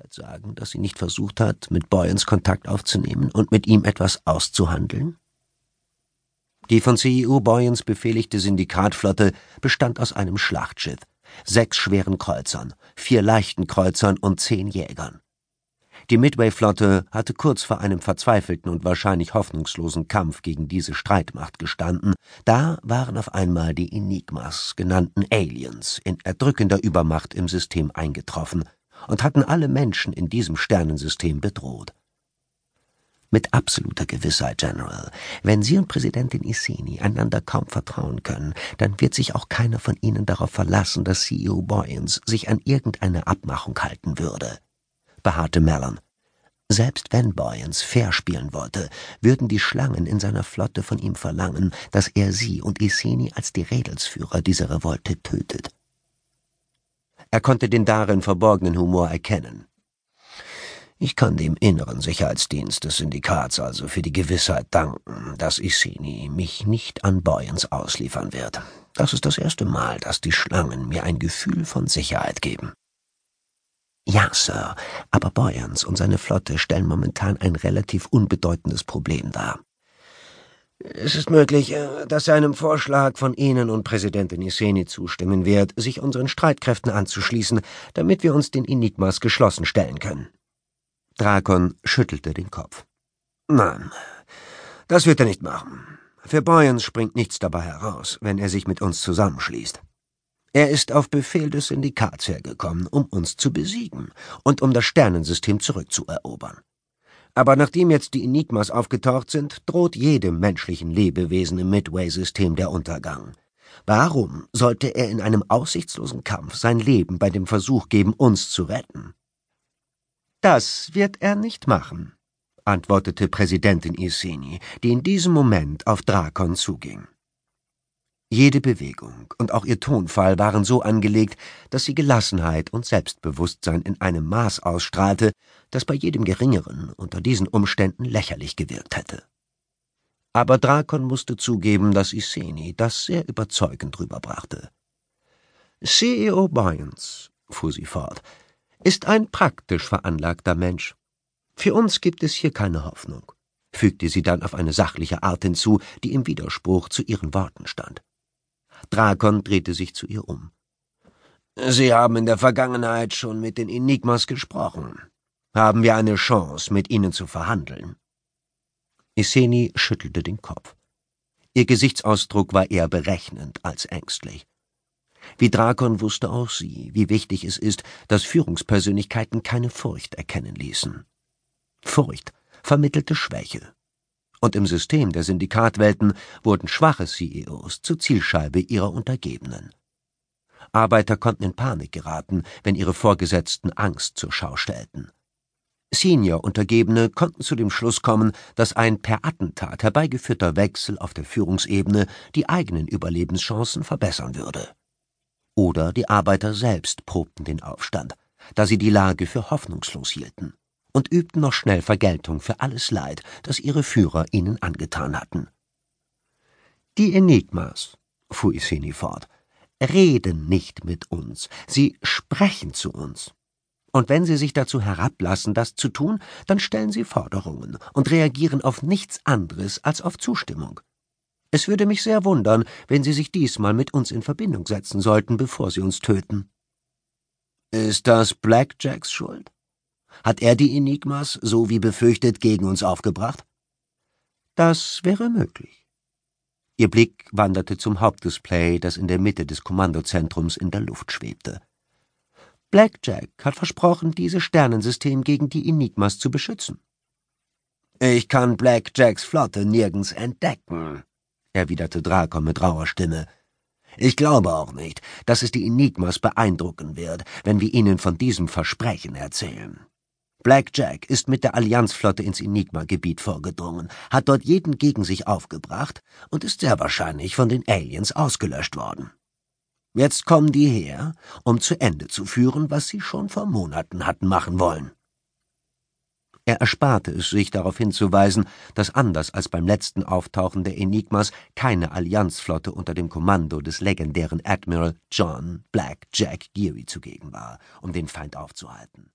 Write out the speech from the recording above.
Gewissheit sagen, dass sie nicht versucht hat, mit Boyens Kontakt aufzunehmen und mit ihm etwas auszuhandeln? Die von CEO Boyens befehligte Syndikatflotte bestand aus einem Schlachtschiff, sechs schweren Kreuzern, vier leichten Kreuzern und zehn Jägern. Die Midway-Flotte hatte kurz vor einem verzweifelten und wahrscheinlich hoffnungslosen Kampf gegen diese Streitmacht gestanden, da waren auf einmal die Enigmas genannten Aliens in erdrückender Übermacht im System eingetroffen und hatten alle Menschen in diesem Sternensystem bedroht. Mit absoluter Gewissheit, General, wenn Sie und Präsidentin Iseni einander kaum vertrauen können, dann wird sich auch keiner von Ihnen darauf verlassen, dass CEO Boyens sich an irgendeine Abmachung halten würde beharrte Mellon. Selbst wenn Boyens fair spielen wollte, würden die Schlangen in seiner Flotte von ihm verlangen, dass er sie und Iseni als die Rädelsführer dieser Revolte tötet. Er konnte den darin verborgenen Humor erkennen. Ich kann dem inneren Sicherheitsdienst des Syndikats also für die Gewissheit danken, dass Iseni mich nicht an Boyens ausliefern wird. Das ist das erste Mal, dass die Schlangen mir ein Gefühl von Sicherheit geben. Ja, Sir, aber Boyans und seine Flotte stellen momentan ein relativ unbedeutendes Problem dar. Es ist möglich, äh, dass er einem Vorschlag von Ihnen und Präsidentin Iseni zustimmen wird, sich unseren Streitkräften anzuschließen, damit wir uns den Enigmas geschlossen stellen können. Drakon schüttelte den Kopf. Nein, das wird er nicht machen. Für Boyans springt nichts dabei heraus, wenn er sich mit uns zusammenschließt. Er ist auf Befehl des Syndikats hergekommen, um uns zu besiegen und um das Sternensystem zurückzuerobern. Aber nachdem jetzt die Enigmas aufgetaucht sind, droht jedem menschlichen Lebewesen im Midway-System der Untergang. Warum sollte er in einem aussichtslosen Kampf sein Leben bei dem Versuch geben, uns zu retten? Das wird er nicht machen, antwortete Präsidentin Iseni, die in diesem Moment auf Drakon zuging. Jede Bewegung und auch ihr Tonfall waren so angelegt, dass sie Gelassenheit und Selbstbewusstsein in einem Maß ausstrahlte, das bei jedem Geringeren unter diesen Umständen lächerlich gewirkt hätte. Aber Drakon musste zugeben, dass Iseni das sehr überzeugend rüberbrachte. CEO Bynes, fuhr sie fort, ist ein praktisch veranlagter Mensch. Für uns gibt es hier keine Hoffnung, fügte sie dann auf eine sachliche Art hinzu, die im Widerspruch zu ihren Worten stand. Drakon drehte sich zu ihr um. Sie haben in der Vergangenheit schon mit den Enigmas gesprochen. Haben wir eine Chance, mit ihnen zu verhandeln? Iseni schüttelte den Kopf. Ihr Gesichtsausdruck war eher berechnend als ängstlich. Wie Drakon wusste auch sie, wie wichtig es ist, dass Führungspersönlichkeiten keine Furcht erkennen ließen. Furcht vermittelte Schwäche und im System der Syndikatwelten wurden schwache CEOs zur Zielscheibe ihrer Untergebenen. Arbeiter konnten in Panik geraten, wenn ihre Vorgesetzten Angst zur Schau stellten. Senior-Untergebene konnten zu dem Schluss kommen, dass ein per Attentat herbeigeführter Wechsel auf der Führungsebene die eigenen Überlebenschancen verbessern würde. Oder die Arbeiter selbst probten den Aufstand, da sie die Lage für hoffnungslos hielten und übten noch schnell Vergeltung für alles Leid, das ihre Führer ihnen angetan hatten. Die Enigmas, fuhr Iseni fort, reden nicht mit uns, sie sprechen zu uns. Und wenn sie sich dazu herablassen, das zu tun, dann stellen sie Forderungen und reagieren auf nichts anderes als auf Zustimmung. Es würde mich sehr wundern, wenn sie sich diesmal mit uns in Verbindung setzen sollten, bevor sie uns töten. Ist das Blackjacks Schuld? Hat er die Enigmas, so wie befürchtet, gegen uns aufgebracht? Das wäre möglich. Ihr Blick wanderte zum Hauptdisplay, das in der Mitte des Kommandozentrums in der Luft schwebte. Blackjack hat versprochen, dieses Sternensystem gegen die Enigmas zu beschützen. Ich kann Blackjacks Flotte nirgends entdecken, erwiderte Drakon mit rauer Stimme. Ich glaube auch nicht, dass es die Enigmas beeindrucken wird, wenn wir ihnen von diesem Versprechen erzählen. Blackjack ist mit der Allianzflotte ins Enigma-Gebiet vorgedrungen, hat dort jeden gegen sich aufgebracht und ist sehr wahrscheinlich von den Aliens ausgelöscht worden. Jetzt kommen die her, um zu Ende zu führen, was sie schon vor Monaten hatten machen wollen. Er ersparte es sich, darauf hinzuweisen, dass anders als beim letzten Auftauchen der Enigmas keine Allianzflotte unter dem Kommando des legendären Admiral John Black Jack Geary zugegen war, um den Feind aufzuhalten.